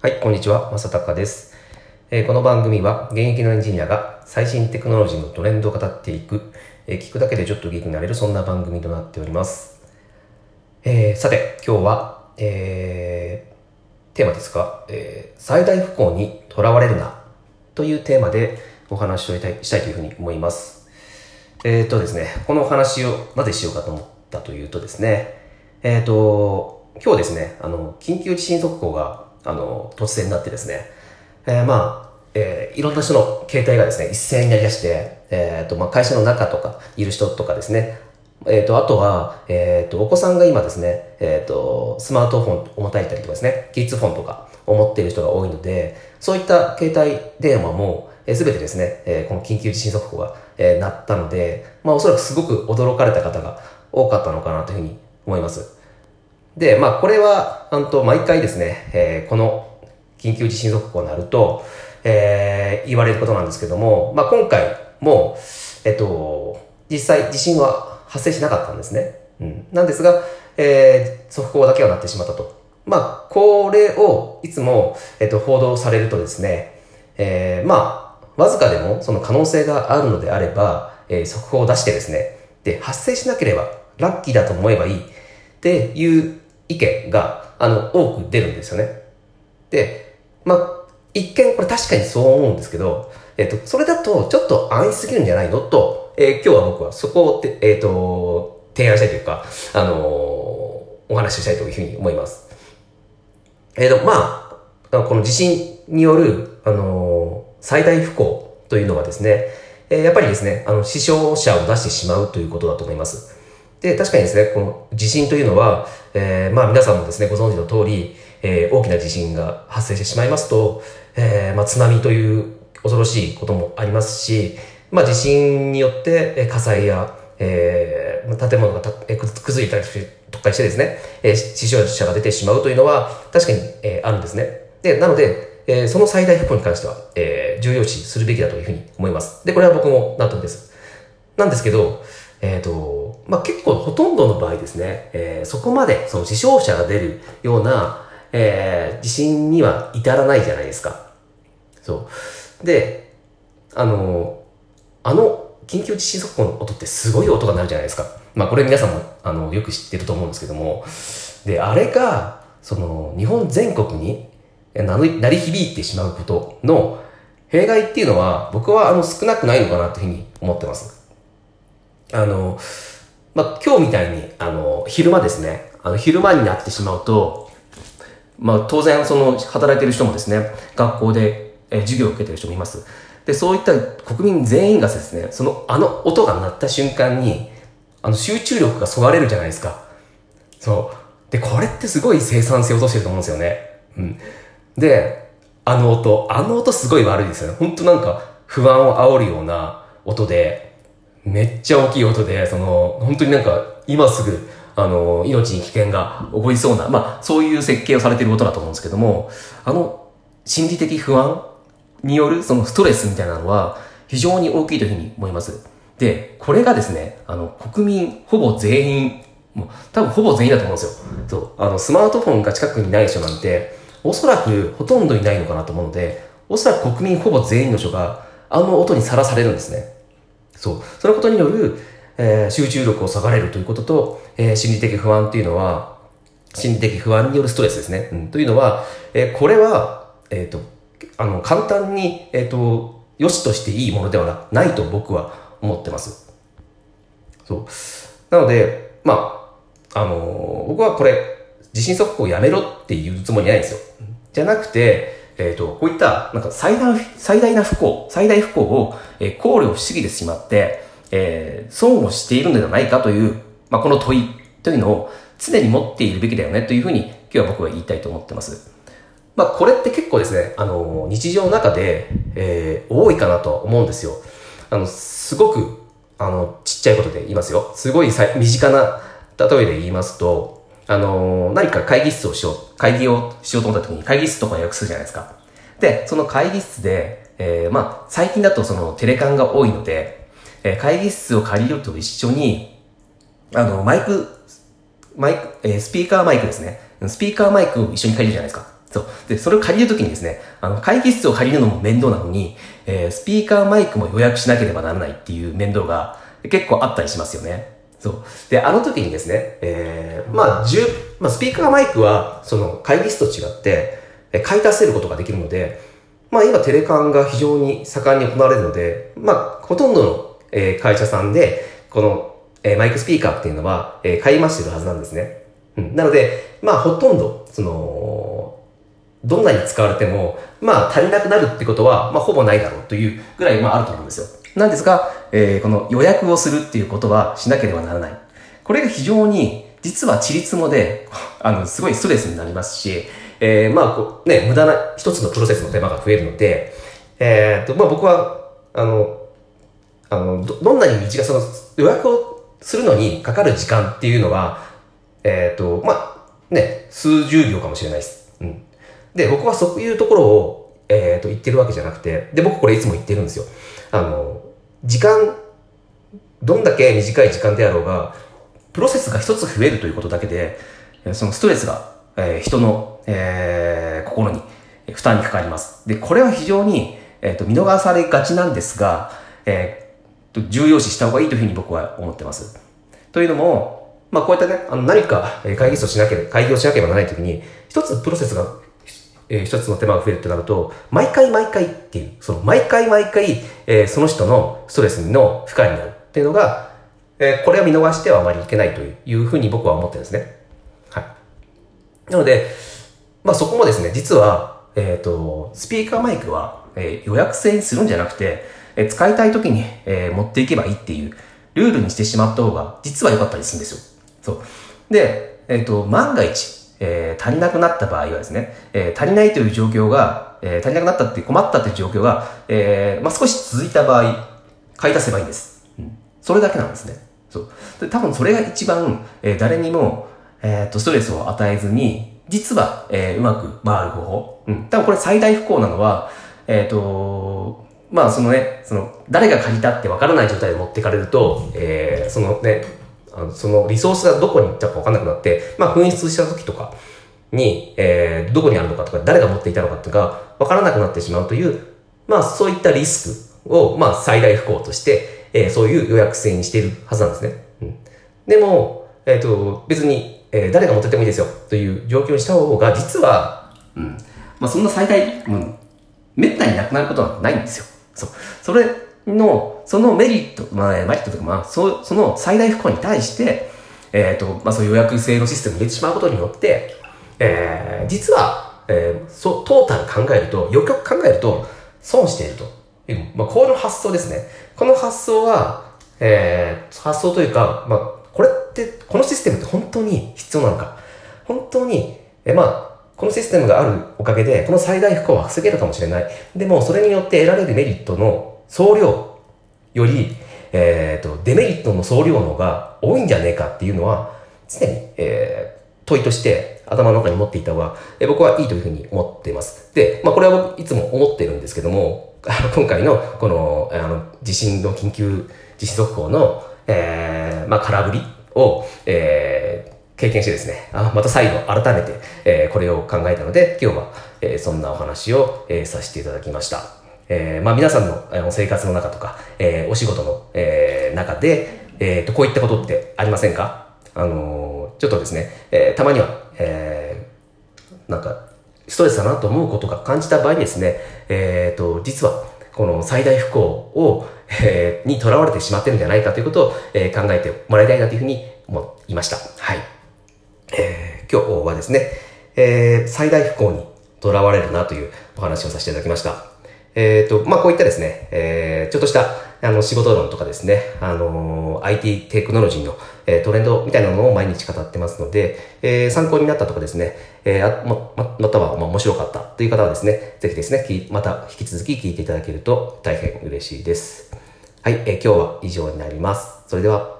はい、こんにちは、まさたかです、えーこの番組は現役のエンジニアが最新テクノロジーのトレンドを語っていく、えー聞くだけでちょっと元気になれるそんな番組となっております。えーさて、今日は、えーテーマですが、え最大不幸にとらわれるなというテーマでお話をしたいしたいというふうに思います。えっ、とですね、このお話をなぜしようかと思ったというとですね、えっ、と、今日ですね、あの、緊急地震速報が、あの、突然になってですね、えーまあ、えーいろんな人の携帯がですね、一斉になりだして、えっ、と、まあ、会社の中とか、いる人とかですね、えっ、と、あとは、えっ、と、お子さんが今ですね、えっ、と、スマートフォンを持たれたりとかですね、キッズフォンとかを持っている人が多いので、そういった携帯電話も、えー、全てですね、えーこの緊急地震速報が、えー鳴ったので、まあ、おそらくすごく驚かれた方が多かったのかなというふうに思います。で、まあ、これは、あんと、毎回ですね、えーこの緊急地震速報になると、えー言われることなんですけども、まあ、今回も、えっと、実際地震は発生しなかったんですね。うん。なんですが、えー速報だけはなってしまったと。まあ、これをいつも、えっと、報道されるとですね、えーまあ、わずかでもその可能性があるのであれば、えー速報を出してですね、で、発生しなければラッキーだと思えばいいっていう意見が、あの、多く出るんですよね。で、まあ、一見これ確かにそう思うんですけど、えっ、と、それだとちょっと安易すぎるんじゃないの？と、えー今日は僕はそこをて、えっ、と、提案したいというか、あのお話ししたいというふうに思います。えっ、と、まあ、この地震による、あの最大不幸というのはですね、えやっぱりですね、あの、死傷者を出してしまうということだと思います。で、確かにですね、この地震というのは、えーまあ皆さんもですね、ご存知の通り、えー大きな地震が発生してしまいますと、えーまあ津波という恐ろしいこともありますし、まあ地震によってえー火災や、えー建物がたえー崩れたりとかしてですね、えー死傷者が出てしまうというのは確かに、えーあるんですね。で、なので、えーその最大不幸に関しては、えー重要視するべきだというふうに思います。で、これは僕も納得です。なんですけど、えっ、と、まあ、結構ほとんどの場合ですね、えーそこまでその死傷者が出るような、えー地震には至らないじゃないですか。そう。で、あの、あの緊急地震速報の音ってすごい音が鳴るじゃないですか。まあこれ皆さんもあのよく知ってると思うんですけども、で、あれが、その日本全国に鳴り響いてしまうことの弊害っていうのは僕はあの少なくないのかなというふうに思ってます。あの、まあ、今日みたいに、あの、昼間ですね、あの、昼間になってしまうと、まあ、当然、その、働いてる人もですね、学校で、え授業を受けてる人もいます。で、そういった国民全員がですね、その、あの音が鳴った瞬間に、あの、集中力がそがれるじゃないですか。そう。で、これってすごい生産性を落としてると思うんですよね。うん。で、あの音、あの音すごい悪いですよね。本当なんか不安を煽るような音で、めっちゃ大きい音で、その、本当になんか今すぐ、あの、命に危険が起こりそうな、まあ、そういう設計をされてる音だと思うんですけども、あの、心理的不安によるそのストレスみたいなのは非常に大きいというふうに思います。で、これがですね、あの、国民ほぼ全員、もう多分ほぼ全員だと思うんですよ。そう。あの、スマートフォンが近くにない人なんて、おそらくほとんどいないのかなと思うので、おそらく国民ほぼ全員の人があの音にさらされるんですね。そう。そのことによる、えー集中力を下がれるということと、えー心理的不安っていうのは、心理的不安によるストレスですね。うん、というのは、えーこれは、えっ、と、あの、簡単に、えっ、と、良しとしていいものではないと僕は思ってます。そう。なので、まあ、あの僕はこれ、地震速報やめろっていうつもりないんですよ。じゃなくて、えっ、と、こういった、なんか最大、最大な不幸、最大不幸を、えー考慮しすぎてしまって、えー損をしているのではないかという、まあ、この問いというのを常に持っているべきだよねというふうに今日は僕は言いたいと思ってます。まあ、これって結構ですね、あの、日常の中で、えー多いかなと思うんですよ。あの、すごく、あの、ちっちゃいことで言いますよ。すごいさ身近な例えで言いますと、あの、何か会議室をしよう、会議をしようと思った時に会議室とか予約するじゃないですか。で、その会議室で、えーまあ、最近だとそのテレカンが多いので、えー会議室を借りると一緒に、あの、マイク、マイク、えースピーカーマイクですね。スピーカーマイクを一緒に借りるじゃないですか。そう。で、それを借りるときにですね、あの、会議室を借りるのも面倒なのに、えー、スピーカーマイクも予約しなければならないっていう面倒が結構あったりしますよね。そう。で、あの時にですね、えー、まあ、十、まあ、スピーカーマイクは、その、会議室と違って、え買い足せることができるので、まあ、今テレカンが非常に盛んに行われるので、まあ、ほとんどの、えー、会社さんで、この、えー、マイクスピーカーっていうのは、えー、買い増してるはずなんですね。うん。なので、まあ、ほとんど、その、どんなに使われても、まあ、足りなくなるってことは、まあ、ほぼないだろうというぐらい、まあ、あると思うんですよ。なんですが、えー、この予約をするっていうことはしなければならない。これが非常に、実はちりつもで、あの、すごいストレスになりますし、えー、まあ、こう、ね、無駄な一つのプロセスの手間が増えるので、えー、と、まあ僕は、あの、あの、ど、どんなに道が、その、予約をするのにかかる時間っていうのは、えっ、と、まあ、ね、数十秒かもしれないです。うん。で、僕はそういうところを、えっ、と、言ってるわけじゃなくて、で、僕これいつも言ってるんですよ。あの、時間、どんだけ短い時間であろうが、プロセスが一つ増えるということだけで、そのストレスが、えー、人の、えー、心に負担にかかります。で、これは非常に、えっ、ー、と、見逃されがちなんですが、えー、重要視した方がいいというふうに僕は思ってます。というのも、まあ、こういったね、あの、何か会議室をしなければ、会議をしなければならないときに、一つプロセスが、えー、一つの手間が増えるとなると、毎回毎回っていう、その、毎回毎回、えー、その人のストレスの負荷になるっていうのが、えー、これは見逃してはあまりいけないというふうに僕は思ってるんですね。はい。なので、まあ、そこもですね、実は、えっ、ー、と、スピーカーマイクは、えー、予約制にするんじゃなくて、えー、使いたい時に、えー、持っていけばいいっていうルールにしてしまった方が実は良かったりするんですよ。そう。で、えっ、ー、と、万が一、えー、足りなくなった場合はですね、えー、足りないという状況が、えー、足りなくなったって困ったっていう状況が、えー、まあ、少し続いた場合、買い足せばいいんです。うん。それだけなんですね。そう。で多分それが一番、えー、誰にも、えっ、ー、と、ストレスを与えずに、実は、えー、うまく回る方法。うん。多分これ最大不幸なのは、えっ、ー、と、まあそのね、その、誰が借りたってわからない状態で持ってかれると、えー、そのね、あのそのリソースがどこに行ったかわかんなくなって、まあ紛失した時とかに、えー、どこにあるのかとか、誰が持っていたのかっていうか、わからなくなってしまうという、まあそういったリスクを、まあ最大不幸として、えー、そういう予約制にしているはずなんですね。うん。でも、えっ、ー、と、別に、えー、誰が持っててもいいですよという状況にした方が、実は、うん、まあそんな最大、うん、めったになくなることはないんですよ。そう。それの、そのメリット、まあ、メリットとか、まあ、そその最大不幸に対して、えっ、ー、と、まあそういう予約制のシステムに入れてしまうことによって、えー、実は、えー、そう、トータル考えると、よくよく考えると、損していると、まあ、この発想ですね。この発想は、えー、発想というか、まあ、これって、このシステムって本当に必要なのか本当に、えまあ、このシステムがあるおかげで、この最大不幸は防げるかもしれない。でも、それによって得られるメリットの総量より、えっ、ー、と、デメリットの総量の方が多いんじゃねえかっていうのは、常に、えー、問いとして頭の中に持っていた方が、えー、僕はいいというふうに思っています。で、まあ、これは僕いつも思ってるんですけども、今回のこの、あの、地震の緊急地震速報の、えー、まあ、空振りを、えー、経験してですね、あまた再度改めて、えー、これを考えたので、今日は、えー、そんなお話を、えー、させていただきました。えー、まあ皆さんの生活の中とか、えー、お仕事の、えー、中で、えー、と、こういったことってありませんか？あのー、ちょっとですね、えー、たまには、えー、なんか、ストレスだなと思うことが感じた場合にですね、えっ、ー、と、実は、この最大不幸を、えー、に囚われてしまってるんじゃないかということを、えー、考えてもらいたいなというふうに思いました。はい。えー、今日はですね、えー、最大不幸に囚われるなというお話をさせていただきました。えっ、ー、と、まあ、こういったですね、えー、ちょっとした、あの、仕事論とかですね、あのー、IT テクノロジーの、えー、トレンドみたいなのを毎日語ってますので、えー、参考になったとかですね、えー、ま、ま、または、ま、面白かったという方はですね、ぜひですね、また引き続き聞いていただけると大変嬉しいです。はい、えー、今日は以上になります。それでは。